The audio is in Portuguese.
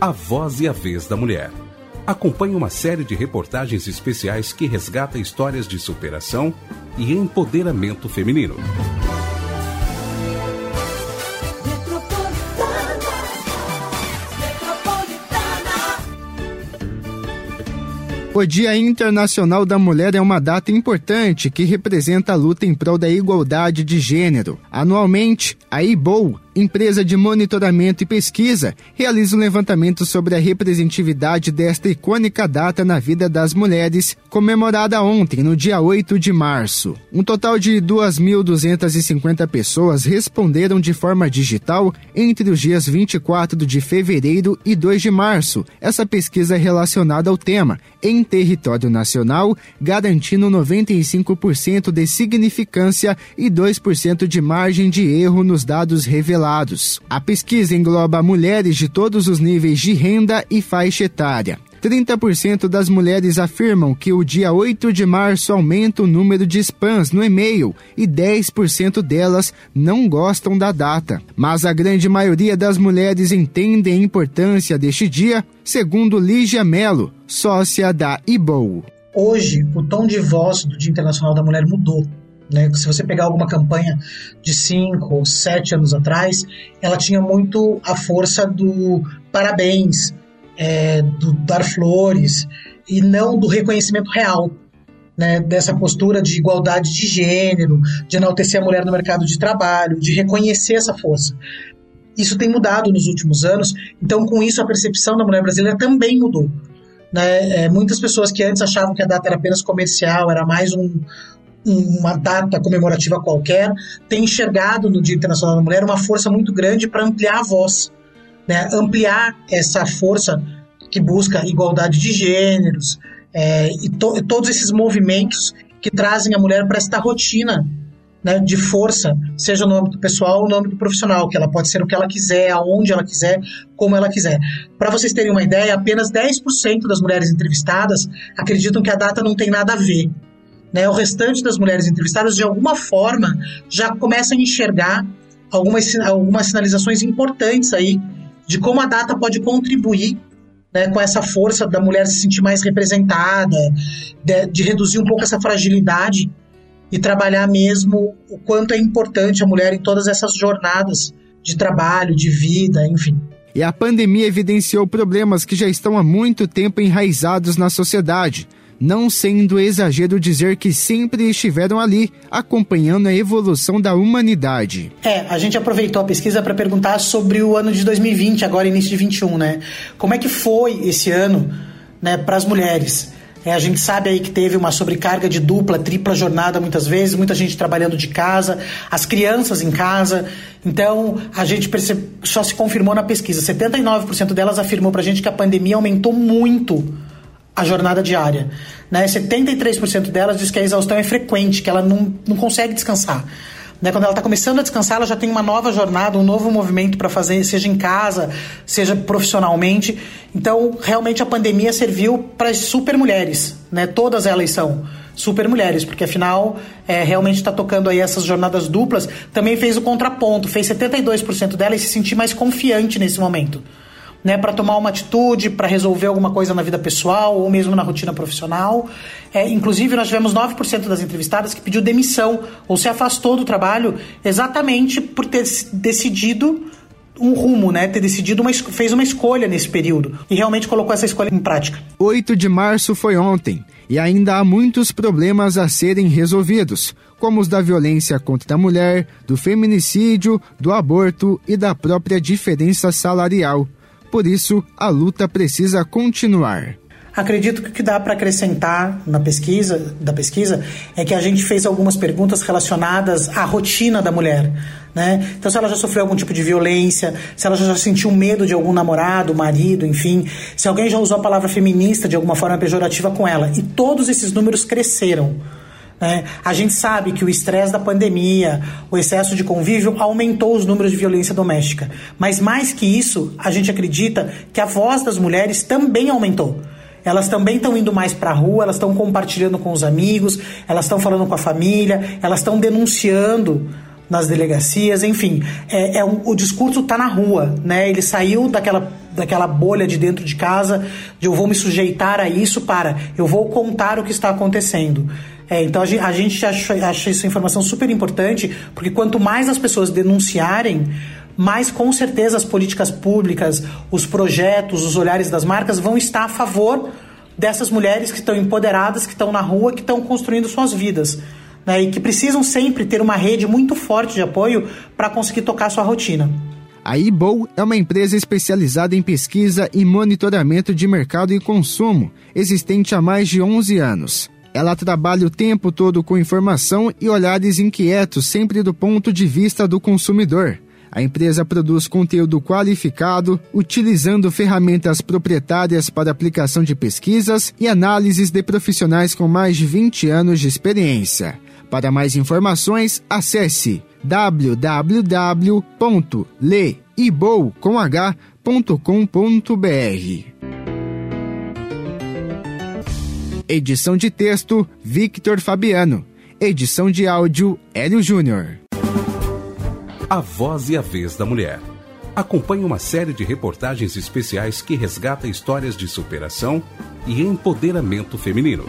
A Voz e a Vez da Mulher. Acompanhe uma série de reportagens especiais que resgata histórias de superação e empoderamento feminino. O Dia Internacional da Mulher é uma data importante que representa a luta em prol da igualdade de gênero. Anualmente, a IBOU, empresa de monitoramento e pesquisa, realiza um levantamento sobre a representatividade desta icônica data na vida das mulheres, comemorada ontem, no dia 8 de março. Um total de 2.250 pessoas responderam de forma digital entre os dias 24 de fevereiro e 2 de março. Essa pesquisa é relacionada ao tema em território nacional, garantindo 95% de significância e 2% de margem de erro nos dados revelados. A pesquisa engloba mulheres de todos os níveis de renda e faixa etária. 30% das mulheres afirmam que o dia 8 de março aumenta o número de spams no e-mail e 10% delas não gostam da data. Mas a grande maioria das mulheres entendem a importância deste dia, segundo Lígia Mello, sócia da IBOU. Hoje, o tom de voz do Dia Internacional da Mulher mudou. Né? Se você pegar alguma campanha de cinco ou sete anos atrás, ela tinha muito a força do parabéns, é, do dar flores e não do reconhecimento real. Né, dessa postura de igualdade de gênero, de enaltecer a mulher no mercado de trabalho, de reconhecer essa força. Isso tem mudado nos últimos anos, então com isso a percepção da mulher brasileira também mudou. Né? É, muitas pessoas que antes achavam que a data era apenas comercial, era mais um, uma data comemorativa qualquer, tem enxergado no Dia Internacional da Mulher uma força muito grande para ampliar a voz, né? ampliar essa força que busca igualdade de gêneros é, e to todos esses movimentos que trazem a mulher para esta rotina né, de força, seja no âmbito pessoal ou no âmbito profissional, que ela pode ser o que ela quiser, aonde ela quiser, como ela quiser. Para vocês terem uma ideia, apenas 10% das mulheres entrevistadas acreditam que a data não tem nada a ver né, o restante das mulheres entrevistadas, de alguma forma, já começa a enxergar algumas, algumas sinalizações importantes aí de como a data pode contribuir né, com essa força da mulher se sentir mais representada, de, de reduzir um pouco essa fragilidade e trabalhar mesmo o quanto é importante a mulher em todas essas jornadas de trabalho, de vida, enfim. E a pandemia evidenciou problemas que já estão há muito tempo enraizados na sociedade não sendo exagero dizer que sempre estiveram ali, acompanhando a evolução da humanidade. É, a gente aproveitou a pesquisa para perguntar sobre o ano de 2020, agora início de 21, né? Como é que foi esse ano, né, para as mulheres? É, a gente sabe aí que teve uma sobrecarga de dupla, tripla jornada muitas vezes, muita gente trabalhando de casa, as crianças em casa. Então, a gente só se confirmou na pesquisa. 79% delas afirmou pra gente que a pandemia aumentou muito a jornada diária. Né? 73% delas diz que a exaustão é frequente, que ela não, não consegue descansar. Né? Quando ela está começando a descansar, ela já tem uma nova jornada, um novo movimento para fazer, seja em casa, seja profissionalmente. Então, realmente a pandemia serviu para as super mulheres, né? Todas elas são super mulheres, porque afinal, é, realmente está tocando aí essas jornadas duplas. Também fez o contraponto, fez 72% delas se sentir mais confiante nesse momento né, para tomar uma atitude, para resolver alguma coisa na vida pessoal ou mesmo na rotina profissional. É, inclusive, nós tivemos 9% das entrevistadas que pediu demissão ou se afastou do trabalho exatamente por ter decidido um rumo, né? Ter decidido uma fez uma escolha nesse período e realmente colocou essa escolha em prática. 8 de março foi ontem e ainda há muitos problemas a serem resolvidos, como os da violência contra a mulher, do feminicídio, do aborto e da própria diferença salarial. Por isso, a luta precisa continuar. Acredito que o que dá para acrescentar na pesquisa, da pesquisa é que a gente fez algumas perguntas relacionadas à rotina da mulher. Né? Então, se ela já sofreu algum tipo de violência, se ela já sentiu medo de algum namorado, marido, enfim, se alguém já usou a palavra feminista de alguma forma pejorativa com ela. E todos esses números cresceram. Né? A gente sabe que o estresse da pandemia, o excesso de convívio aumentou os números de violência doméstica. Mas mais que isso, a gente acredita que a voz das mulheres também aumentou. Elas também estão indo mais para a rua, elas estão compartilhando com os amigos, elas estão falando com a família, elas estão denunciando nas delegacias, enfim, é, é um, o discurso está na rua, né? Ele saiu daquela, daquela bolha de dentro de casa, de eu vou me sujeitar a isso para eu vou contar o que está acontecendo. É, então a gente, acha, acha essa informação super importante, porque quanto mais as pessoas denunciarem, mais com certeza as políticas públicas, os projetos, os olhares das marcas vão estar a favor dessas mulheres que estão empoderadas, que estão na rua, que estão construindo suas vidas. Né, e que precisam sempre ter uma rede muito forte de apoio para conseguir tocar sua rotina. A Ibol é uma empresa especializada em pesquisa e monitoramento de mercado e consumo, existente há mais de 11 anos. Ela trabalha o tempo todo com informação e olhares inquietos, sempre do ponto de vista do consumidor. A empresa produz conteúdo qualificado, utilizando ferramentas proprietárias para aplicação de pesquisas e análises de profissionais com mais de 20 anos de experiência. Para mais informações, acesse www.leibou.com.br. Edição de texto Victor Fabiano. Edição de áudio Hélio Júnior. A Voz e a Vez da Mulher. Acompanhe uma série de reportagens especiais que resgata histórias de superação e empoderamento feminino.